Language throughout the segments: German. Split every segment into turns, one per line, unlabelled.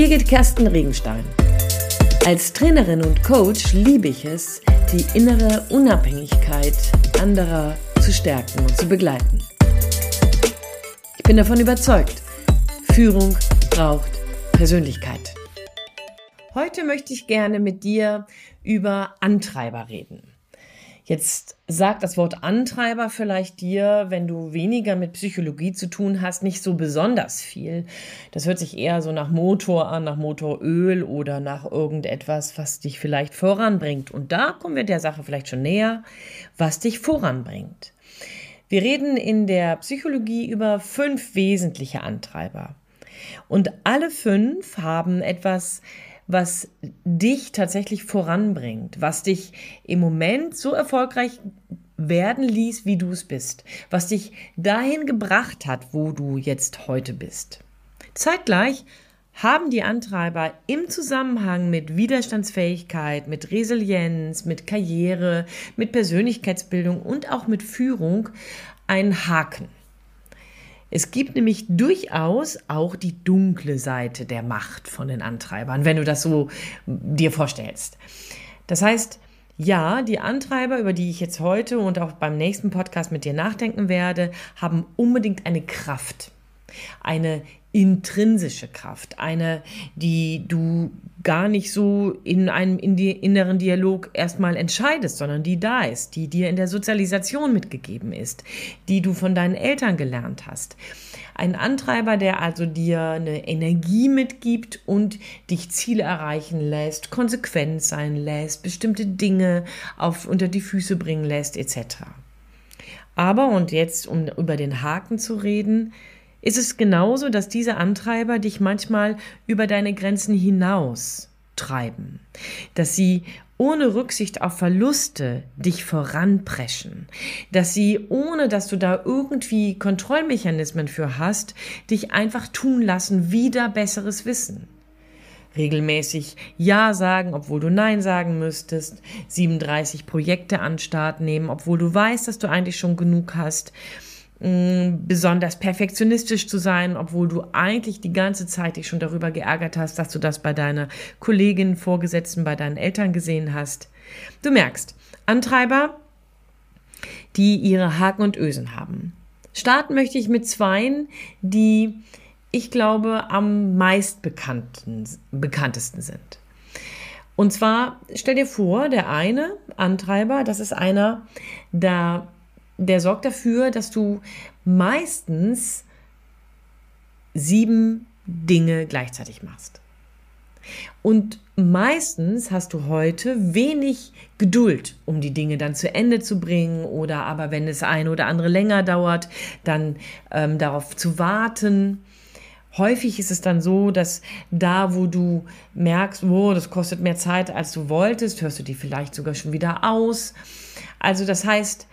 Birgit Kersten Regenstein. Als Trainerin und Coach liebe ich es, die innere Unabhängigkeit anderer zu stärken und zu begleiten. Ich bin davon überzeugt, Führung braucht Persönlichkeit. Heute möchte ich gerne mit dir über Antreiber reden. Jetzt sagt das Wort Antreiber vielleicht dir, wenn du weniger mit Psychologie zu tun hast, nicht so besonders viel. Das hört sich eher so nach Motor an, nach Motoröl oder nach irgendetwas, was dich vielleicht voranbringt. Und da kommen wir der Sache vielleicht schon näher, was dich voranbringt. Wir reden in der Psychologie über fünf wesentliche Antreiber. Und alle fünf haben etwas was dich tatsächlich voranbringt, was dich im Moment so erfolgreich werden ließ, wie du es bist, was dich dahin gebracht hat, wo du jetzt heute bist. Zeitgleich haben die Antreiber im Zusammenhang mit Widerstandsfähigkeit, mit Resilienz, mit Karriere, mit Persönlichkeitsbildung und auch mit Führung einen Haken. Es gibt nämlich durchaus auch die dunkle Seite der Macht von den Antreibern, wenn du das so dir vorstellst. Das heißt, ja, die Antreiber, über die ich jetzt heute und auch beim nächsten Podcast mit dir nachdenken werde, haben unbedingt eine Kraft, eine intrinsische Kraft, eine, die du gar nicht so in einem inneren Dialog erstmal entscheidest, sondern die da ist, die dir in der Sozialisation mitgegeben ist, die du von deinen Eltern gelernt hast. Ein Antreiber, der also dir eine Energie mitgibt und dich Ziele erreichen lässt, konsequent sein lässt, bestimmte Dinge auf, unter die Füße bringen lässt, etc. Aber, und jetzt, um über den Haken zu reden, ist es genauso, dass diese Antreiber dich manchmal über deine Grenzen hinaus treiben, dass sie ohne Rücksicht auf Verluste dich voranpreschen, dass sie, ohne dass du da irgendwie Kontrollmechanismen für hast, dich einfach tun lassen, wieder besseres Wissen. Regelmäßig Ja sagen, obwohl du Nein sagen müsstest, 37 Projekte an Start nehmen, obwohl du weißt, dass du eigentlich schon genug hast, besonders perfektionistisch zu sein, obwohl du eigentlich die ganze Zeit dich schon darüber geärgert hast, dass du das bei deiner Kollegin, Vorgesetzten, bei deinen Eltern gesehen hast. Du merkst, Antreiber, die ihre Haken und Ösen haben. Starten möchte ich mit zweien, die ich glaube am meist bekannten, bekanntesten sind. Und zwar stell dir vor, der eine Antreiber, das ist einer, da der sorgt dafür, dass du meistens sieben Dinge gleichzeitig machst. Und meistens hast du heute wenig Geduld, um die Dinge dann zu Ende zu bringen oder aber wenn es ein oder andere länger dauert, dann ähm, darauf zu warten. Häufig ist es dann so, dass da, wo du merkst, oh, das kostet mehr Zeit, als du wolltest, hörst du die vielleicht sogar schon wieder aus. Also das heißt,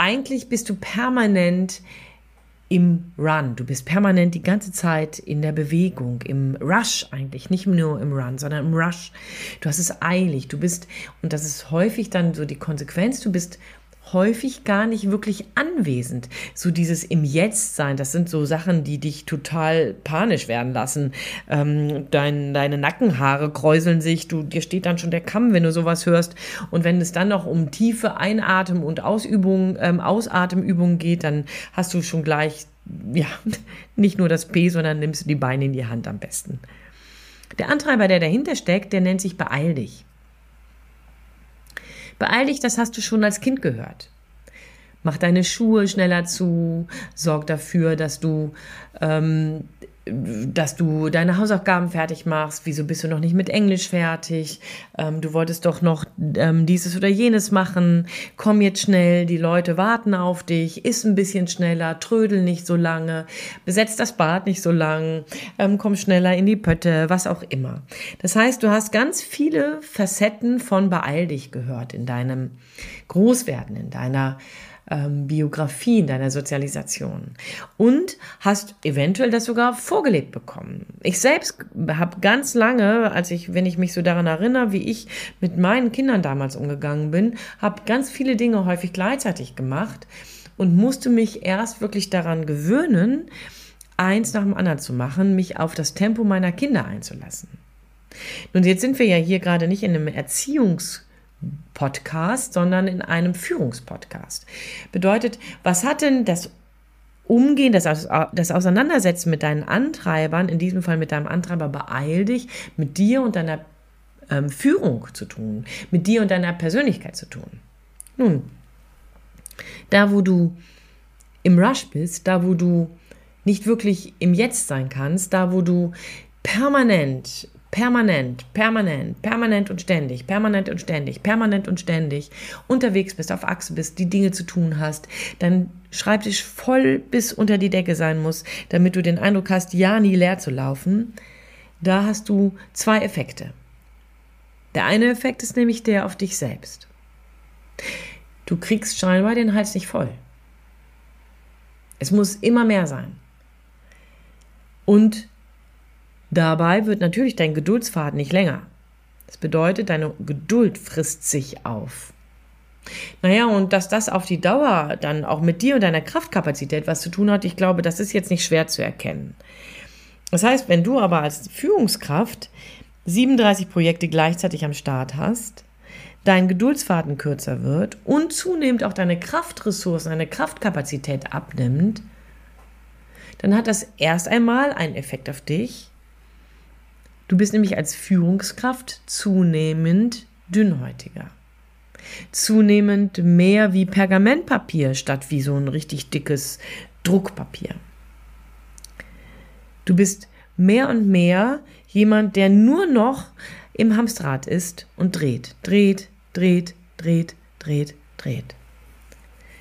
eigentlich bist du permanent im Run. Du bist permanent die ganze Zeit in der Bewegung, im Rush eigentlich, nicht nur im Run, sondern im Rush. Du hast es eilig, du bist, und das ist häufig dann so die Konsequenz, du bist häufig gar nicht wirklich anwesend. So dieses im Jetzt sein, das sind so Sachen, die dich total panisch werden lassen. Ähm, dein, deine Nackenhaare kräuseln sich, du, dir steht dann schon der Kamm, wenn du sowas hörst. Und wenn es dann noch um tiefe Einatmen und Ausübungen, ähm, Ausatemübungen geht, dann hast du schon gleich, ja, nicht nur das P, sondern nimmst du die Beine in die Hand am besten. Der Antreiber, der dahinter steckt, der nennt sich Beeil dich. Beeil dich, das hast du schon als Kind gehört. Mach deine Schuhe schneller zu, sorg dafür, dass du, ähm, dass du deine Hausaufgaben fertig machst. Wieso bist du noch nicht mit Englisch fertig? Ähm, du wolltest doch noch ähm, dieses oder jenes machen. Komm jetzt schnell, die Leute warten auf dich. Iss ein bisschen schneller, trödel nicht so lange, besetz das Bad nicht so lang, ähm, komm schneller in die Pötte, was auch immer. Das heißt, du hast ganz viele Facetten von Beeil dich gehört in deinem Großwerden, in deiner ähm, Biografie, in deiner Sozialisation und hast eventuell das sogar vorgelebt bekommen. Ich selbst habe ganz lange, als ich, wenn ich mich so daran erinnere, wie ich mit meinen Kindern damals umgegangen bin, habe ganz viele Dinge häufig gleichzeitig gemacht und musste mich erst wirklich daran gewöhnen, eins nach dem anderen zu machen, mich auf das Tempo meiner Kinder einzulassen. Nun, jetzt sind wir ja hier gerade nicht in einem Erziehungspodcast, sondern in einem Führungspodcast. Bedeutet, was hat denn das Umgehen, das, das Auseinandersetzen mit deinen Antreibern, in diesem Fall mit deinem Antreiber, beeil dich, mit dir und deiner ähm, Führung zu tun, mit dir und deiner Persönlichkeit zu tun? Nun, da wo du im Rush bist, da wo du nicht wirklich im Jetzt sein kannst, da wo du permanent, permanent, permanent, permanent und ständig, permanent und ständig, permanent und ständig unterwegs bist, auf Achse bist, die Dinge zu tun hast, dein Schreibtisch voll bis unter die Decke sein muss, damit du den Eindruck hast, ja nie leer zu laufen, da hast du zwei Effekte. Der eine Effekt ist nämlich der auf dich selbst. Du kriegst scheinbar den Hals nicht voll. Es muss immer mehr sein. Und dabei wird natürlich dein Geduldsfaden nicht länger. Das bedeutet, deine Geduld frisst sich auf. Naja, und dass das auf die Dauer dann auch mit dir und deiner Kraftkapazität was zu tun hat, ich glaube, das ist jetzt nicht schwer zu erkennen. Das heißt, wenn du aber als Führungskraft 37 Projekte gleichzeitig am Start hast, dein Geduldsfaden kürzer wird und zunehmend auch deine Kraftressourcen, deine Kraftkapazität abnimmt, dann hat das erst einmal einen Effekt auf dich. Du bist nämlich als Führungskraft zunehmend dünnhäutiger. Zunehmend mehr wie Pergamentpapier statt wie so ein richtig dickes Druckpapier. Du bist mehr und mehr jemand, der nur noch im Hamsterrad ist und dreht, dreht, dreht, dreht, dreht, dreht.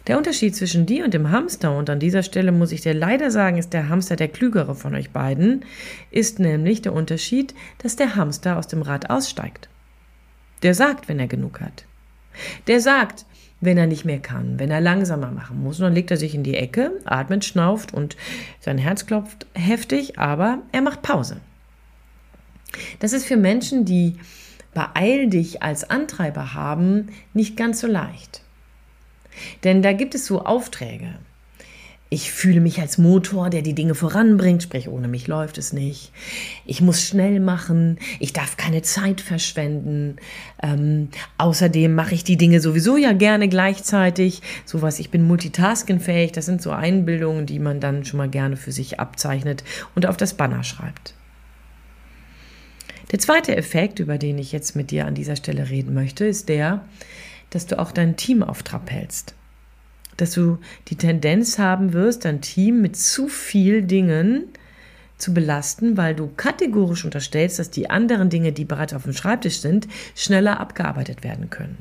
Der Unterschied zwischen dir und dem Hamster, und an dieser Stelle muss ich dir leider sagen, ist der Hamster der klügere von euch beiden, ist nämlich der Unterschied, dass der Hamster aus dem Rad aussteigt. Der sagt, wenn er genug hat. Der sagt, wenn er nicht mehr kann, wenn er langsamer machen muss. Und dann legt er sich in die Ecke, atmet, schnauft und sein Herz klopft heftig, aber er macht Pause. Das ist für Menschen, die Beeil dich als Antreiber haben, nicht ganz so leicht. Denn da gibt es so Aufträge. Ich fühle mich als Motor, der die Dinge voranbringt, sprich ohne mich läuft es nicht. Ich muss schnell machen, ich darf keine Zeit verschwenden. Ähm, außerdem mache ich die Dinge sowieso ja gerne gleichzeitig. Sowas, ich bin multitaskingfähig, das sind so Einbildungen, die man dann schon mal gerne für sich abzeichnet und auf das Banner schreibt. Der zweite Effekt, über den ich jetzt mit dir an dieser Stelle reden möchte, ist der, dass du auch dein Team auf Trab hältst. Dass du die Tendenz haben wirst, dein Team mit zu viel Dingen zu belasten, weil du kategorisch unterstellst, dass die anderen Dinge, die bereits auf dem Schreibtisch sind, schneller abgearbeitet werden können.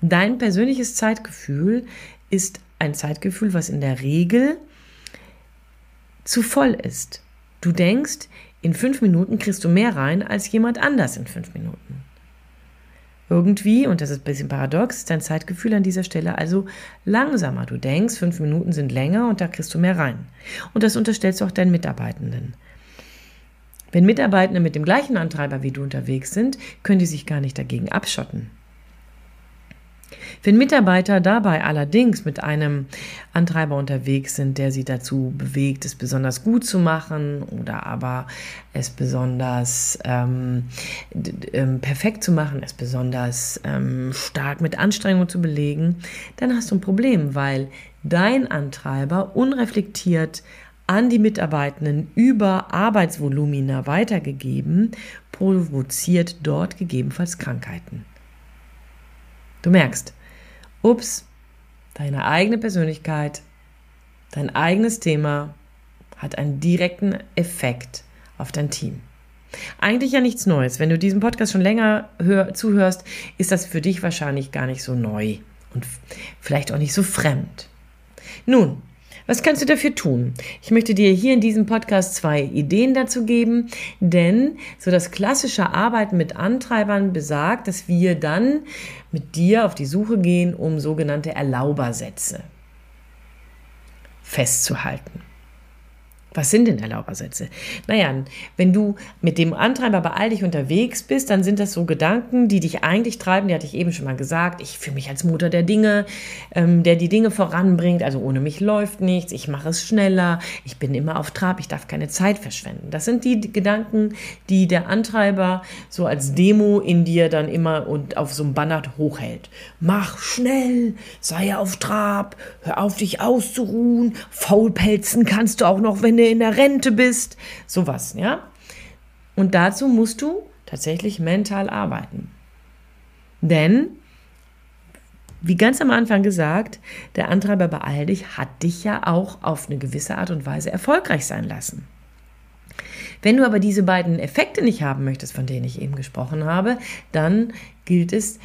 Dein persönliches Zeitgefühl ist ein Zeitgefühl, was in der Regel zu voll ist. Du denkst, in fünf Minuten kriegst du mehr rein als jemand anders in fünf Minuten. Irgendwie, und das ist ein bisschen paradox, ist dein Zeitgefühl an dieser Stelle also langsamer. Du denkst, fünf Minuten sind länger und da kriegst du mehr rein. Und das unterstellst du auch deinen Mitarbeitenden. Wenn Mitarbeitende mit dem gleichen Antreiber wie du unterwegs sind, können die sich gar nicht dagegen abschotten. Wenn Mitarbeiter dabei allerdings mit einem Antreiber unterwegs sind, der sie dazu bewegt, es besonders gut zu machen oder aber es besonders ähm, ähm, perfekt zu machen, es besonders ähm, stark mit Anstrengung zu belegen, dann hast du ein Problem, weil dein Antreiber unreflektiert an die Mitarbeitenden über Arbeitsvolumina weitergegeben, provoziert dort gegebenenfalls Krankheiten. Du merkst, ups, deine eigene Persönlichkeit, dein eigenes Thema hat einen direkten Effekt auf dein Team. Eigentlich ja nichts Neues. Wenn du diesen Podcast schon länger hör, zuhörst, ist das für dich wahrscheinlich gar nicht so neu und vielleicht auch nicht so fremd. Nun, was kannst du dafür tun? Ich möchte dir hier in diesem Podcast zwei Ideen dazu geben, denn so das klassische Arbeiten mit Antreibern besagt, dass wir dann mit dir auf die Suche gehen, um sogenannte Erlaubersätze festzuhalten. Was sind denn Erlaubersätze? Naja, wenn du mit dem Antreiber bei all dich unterwegs bist, dann sind das so Gedanken, die dich eigentlich treiben. Die hatte ich eben schon mal gesagt. Ich fühle mich als Mutter der Dinge, ähm, der die Dinge voranbringt. Also ohne mich läuft nichts. Ich mache es schneller. Ich bin immer auf Trab. Ich darf keine Zeit verschwenden. Das sind die Gedanken, die der Antreiber so als Demo in dir dann immer und auf so einem Banner hochhält. Mach schnell, sei auf Trab, hör auf dich auszuruhen. Faulpelzen kannst du auch noch, wenn du in der Rente bist, sowas, ja. Und dazu musst du tatsächlich mental arbeiten. Denn, wie ganz am Anfang gesagt, der Antreiber bei dich hat dich ja auch auf eine gewisse Art und Weise erfolgreich sein lassen. Wenn du aber diese beiden Effekte nicht haben möchtest, von denen ich eben gesprochen habe, dann gilt es,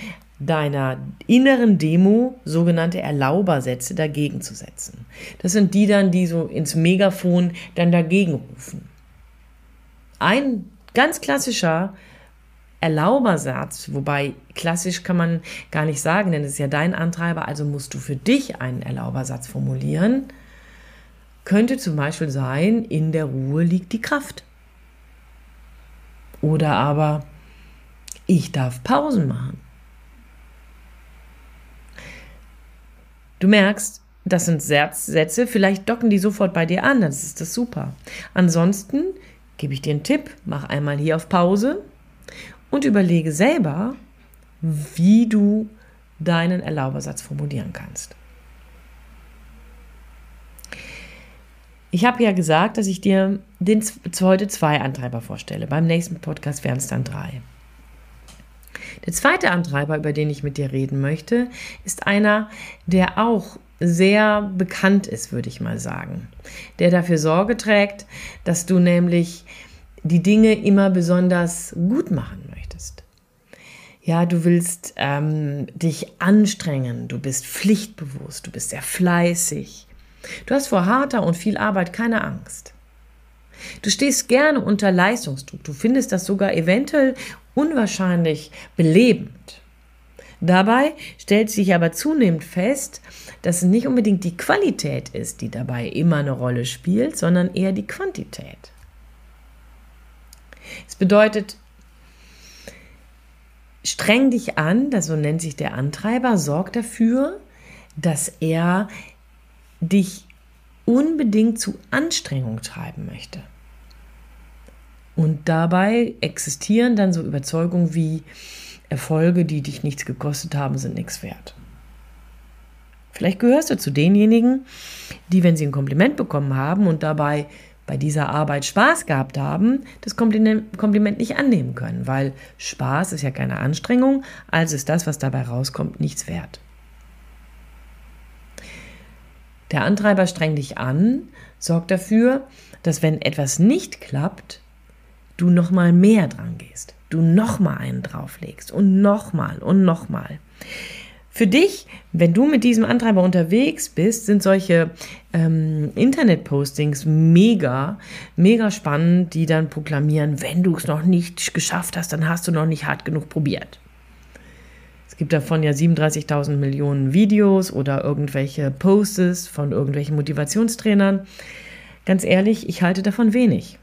deiner inneren Demo sogenannte Erlaubersätze dagegen zu setzen. Das sind die dann, die so ins Megafon dann dagegen rufen. Ein ganz klassischer Erlaubersatz, wobei klassisch kann man gar nicht sagen, denn es ist ja dein Antreiber, also musst du für dich einen Erlaubersatz formulieren, könnte zum Beispiel sein, in der Ruhe liegt die Kraft. Oder aber, ich darf Pausen machen. Du merkst, das sind Sätze, vielleicht docken die sofort bei dir an, dann ist das super. Ansonsten gebe ich dir einen Tipp, mach einmal hier auf Pause und überlege selber, wie du deinen Erlaubersatz formulieren kannst. Ich habe ja gesagt, dass ich dir den, heute zwei Antreiber vorstelle. Beim nächsten Podcast wären es dann drei. Der zweite Antreiber, über den ich mit dir reden möchte, ist einer, der auch sehr bekannt ist, würde ich mal sagen. Der dafür Sorge trägt, dass du nämlich die Dinge immer besonders gut machen möchtest. Ja, du willst ähm, dich anstrengen, du bist pflichtbewusst, du bist sehr fleißig. Du hast vor harter und viel Arbeit keine Angst. Du stehst gerne unter Leistungsdruck. Du findest das sogar eventuell unwahrscheinlich belebend. Dabei stellt sich aber zunehmend fest, dass es nicht unbedingt die Qualität ist, die dabei immer eine Rolle spielt, sondern eher die Quantität. Es bedeutet, streng dich an, das so nennt sich der Antreiber, sorg dafür, dass er dich unbedingt zu Anstrengung treiben möchte. Und dabei existieren dann so Überzeugungen wie Erfolge, die dich nichts gekostet haben, sind nichts wert. Vielleicht gehörst du zu denjenigen, die, wenn sie ein Kompliment bekommen haben und dabei bei dieser Arbeit Spaß gehabt haben, das Kompliment nicht annehmen können, weil Spaß ist ja keine Anstrengung, also ist das, was dabei rauskommt, nichts wert. Der Antreiber strengt dich an, sorgt dafür, dass wenn etwas nicht klappt, du noch mal mehr dran gehst, du noch mal einen drauflegst und noch mal und noch mal. Für dich, wenn du mit diesem Antreiber unterwegs bist, sind solche ähm, Internet-Postings mega, mega spannend, die dann proklamieren, wenn du es noch nicht geschafft hast, dann hast du noch nicht hart genug probiert. Es gibt davon ja 37.000 Millionen Videos oder irgendwelche Posts von irgendwelchen Motivationstrainern. Ganz ehrlich, ich halte davon wenig.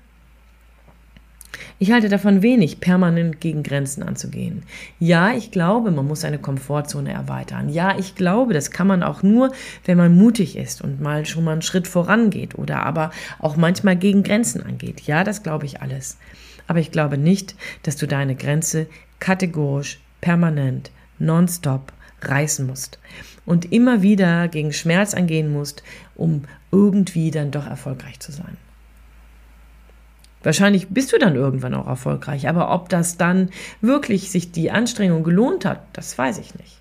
Ich halte davon wenig, permanent gegen Grenzen anzugehen. Ja, ich glaube, man muss seine Komfortzone erweitern. Ja, ich glaube, das kann man auch nur, wenn man mutig ist und mal schon mal einen Schritt vorangeht oder aber auch manchmal gegen Grenzen angeht. Ja, das glaube ich alles. Aber ich glaube nicht, dass du deine Grenze kategorisch, permanent, nonstop reißen musst und immer wieder gegen Schmerz angehen musst, um irgendwie dann doch erfolgreich zu sein. Wahrscheinlich bist du dann irgendwann auch erfolgreich, aber ob das dann wirklich sich die Anstrengung gelohnt hat, das weiß ich nicht.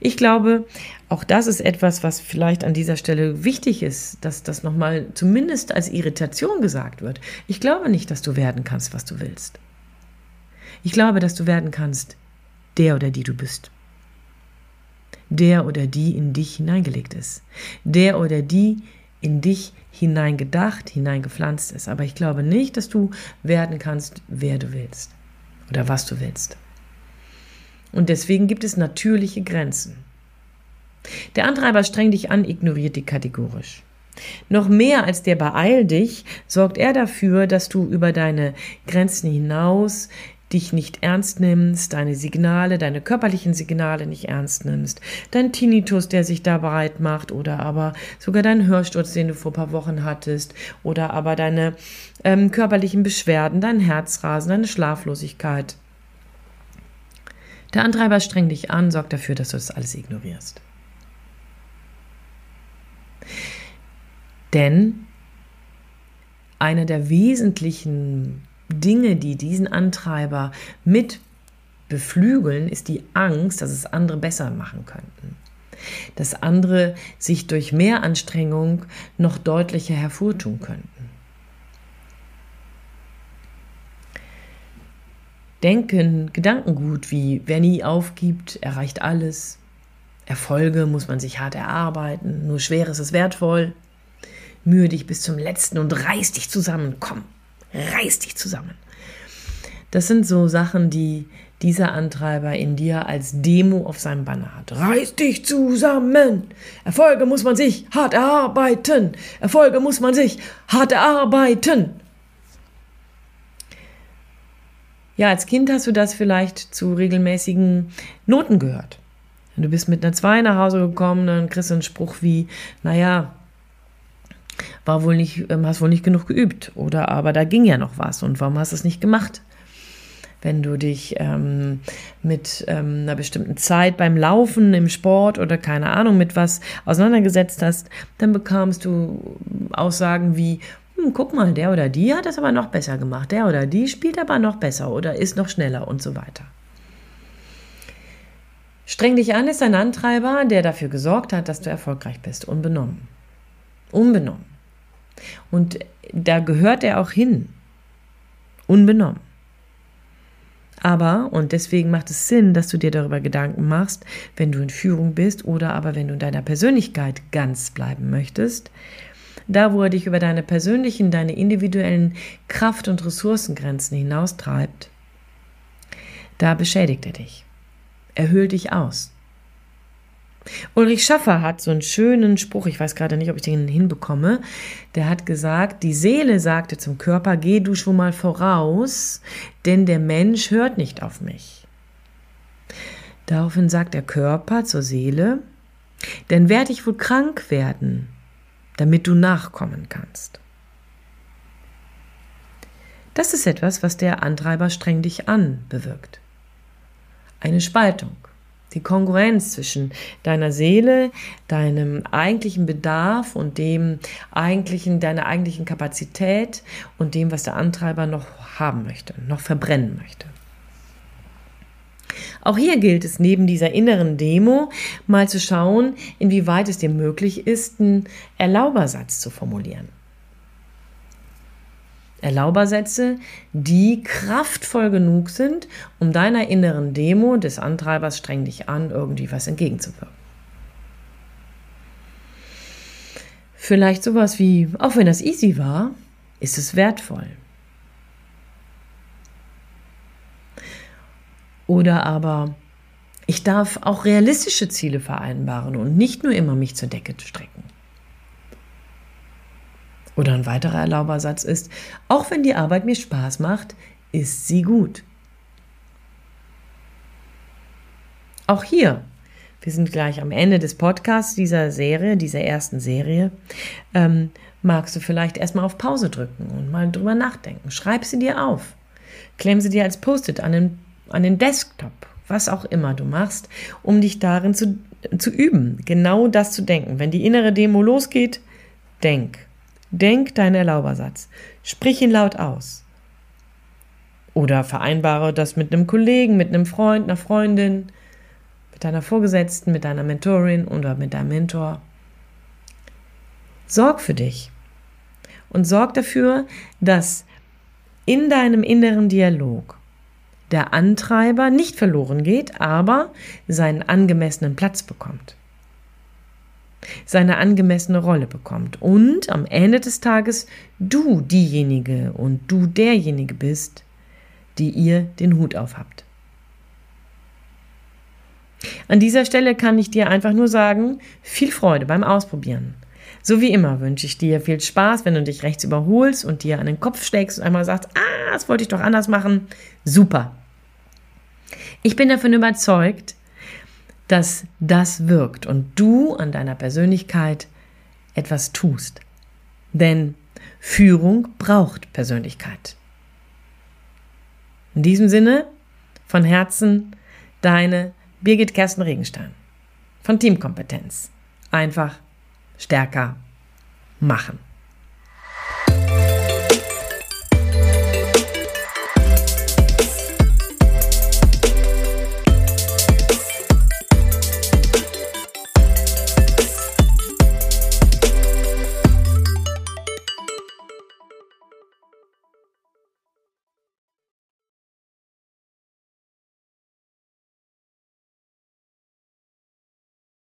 Ich glaube, auch das ist etwas, was vielleicht an dieser Stelle wichtig ist, dass das nochmal zumindest als Irritation gesagt wird. Ich glaube nicht, dass du werden kannst, was du willst. Ich glaube, dass du werden kannst, der oder die du bist. Der oder die in dich hineingelegt ist. Der oder die in dich hineingedacht, hineingepflanzt ist. Aber ich glaube nicht, dass du werden kannst, wer du willst oder was du willst. Und deswegen gibt es natürliche Grenzen. Der Antreiber strengt dich an, ignoriert die kategorisch. Noch mehr als der Beeil dich sorgt er dafür, dass du über deine Grenzen hinaus dich nicht ernst nimmst, deine Signale, deine körperlichen Signale nicht ernst nimmst, dein Tinnitus, der sich da breit macht, oder aber sogar dein Hörsturz, den du vor ein paar Wochen hattest, oder aber deine ähm, körperlichen Beschwerden, dein Herzrasen, deine Schlaflosigkeit. Der Antreiber strengt dich an, sorgt dafür, dass du das alles ignorierst. Denn eine der wesentlichen Dinge, die diesen Antreiber mit beflügeln, ist die Angst, dass es andere besser machen könnten. Dass andere sich durch mehr Anstrengung noch deutlicher hervortun könnten. Denken, Gedankengut wie wer nie aufgibt, erreicht alles. Erfolge muss man sich hart erarbeiten, nur Schweres ist wertvoll. Mühe dich bis zum letzten und reiß dich zusammen, komm, reiß dich zusammen. Das sind so Sachen, die dieser Antreiber in dir als Demo auf seinem Banner hat. Reiß dich zusammen! Erfolge muss man sich hart erarbeiten! Erfolge muss man sich hart erarbeiten! Ja, als Kind hast du das vielleicht zu regelmäßigen Noten gehört. Du bist mit einer 2 nach Hause gekommen, dann kriegst du einen Spruch wie, naja, war wohl nicht, ähm, hast wohl nicht genug geübt oder aber da ging ja noch was und warum hast du es nicht gemacht? Wenn du dich ähm, mit ähm, einer bestimmten Zeit beim Laufen, im Sport oder keine Ahnung mit was auseinandergesetzt hast, dann bekamst du Aussagen wie, hm, guck mal, der oder die hat das aber noch besser gemacht, der oder die spielt aber noch besser oder ist noch schneller und so weiter. Streng dich an ist ein Antreiber, der dafür gesorgt hat, dass du erfolgreich bist, unbenommen. Unbenommen. Und da gehört er auch hin. Unbenommen. Aber, und deswegen macht es Sinn, dass du dir darüber Gedanken machst, wenn du in Führung bist oder aber wenn du in deiner Persönlichkeit ganz bleiben möchtest, da wo er dich über deine persönlichen, deine individuellen Kraft- und Ressourcengrenzen hinaustreibt, da beschädigt er dich. Er hüllt dich aus. Ulrich Schaffer hat so einen schönen Spruch, ich weiß gerade nicht, ob ich den hinbekomme. Der hat gesagt, die Seele sagte zum Körper, geh du schon mal voraus, denn der Mensch hört nicht auf mich. Daraufhin sagt der Körper zur Seele, denn werde ich wohl krank werden, damit du nachkommen kannst. Das ist etwas, was der Antreiber streng dich an bewirkt. Eine Spaltung die Kongruenz zwischen deiner Seele, deinem eigentlichen Bedarf und dem eigentlichen, deiner eigentlichen Kapazität und dem, was der Antreiber noch haben möchte, noch verbrennen möchte. Auch hier gilt es neben dieser inneren Demo mal zu schauen, inwieweit es dir möglich ist, einen Erlaubersatz zu formulieren. Erlaubersätze, die kraftvoll genug sind, um deiner inneren Demo des Antreibers streng dich an, irgendwie was entgegenzuwirken. Vielleicht sowas wie, auch wenn das easy war, ist es wertvoll. Oder aber, ich darf auch realistische Ziele vereinbaren und nicht nur immer mich zur Decke strecken. Oder ein weiterer Erlaubersatz ist, auch wenn die Arbeit mir Spaß macht, ist sie gut. Auch hier, wir sind gleich am Ende des Podcasts dieser Serie, dieser ersten Serie, ähm, magst du vielleicht erstmal auf Pause drücken und mal drüber nachdenken. Schreib sie dir auf. Klemm sie dir als Post-it an den, an den Desktop, was auch immer du machst, um dich darin zu, zu üben, genau das zu denken. Wenn die innere Demo losgeht, denk. Denk deinen Erlaubersatz. Sprich ihn laut aus. Oder vereinbare das mit einem Kollegen, mit einem Freund, einer Freundin, mit deiner Vorgesetzten, mit deiner Mentorin oder mit deinem Mentor. Sorg für dich und sorg dafür, dass in deinem inneren Dialog der Antreiber nicht verloren geht, aber seinen angemessenen Platz bekommt seine angemessene Rolle bekommt und am Ende des Tages du diejenige und du derjenige bist, die ihr den Hut auf habt. An dieser Stelle kann ich dir einfach nur sagen, viel Freude beim Ausprobieren. So wie immer wünsche ich dir viel Spaß, wenn du dich rechts überholst und dir an den Kopf steckst und einmal sagst, ah, das wollte ich doch anders machen. Super. Ich bin davon überzeugt, dass das wirkt und du an deiner Persönlichkeit etwas tust. Denn Führung braucht Persönlichkeit. In diesem Sinne, von Herzen, deine Birgit Kersten Regenstein von Teamkompetenz. Einfach stärker machen.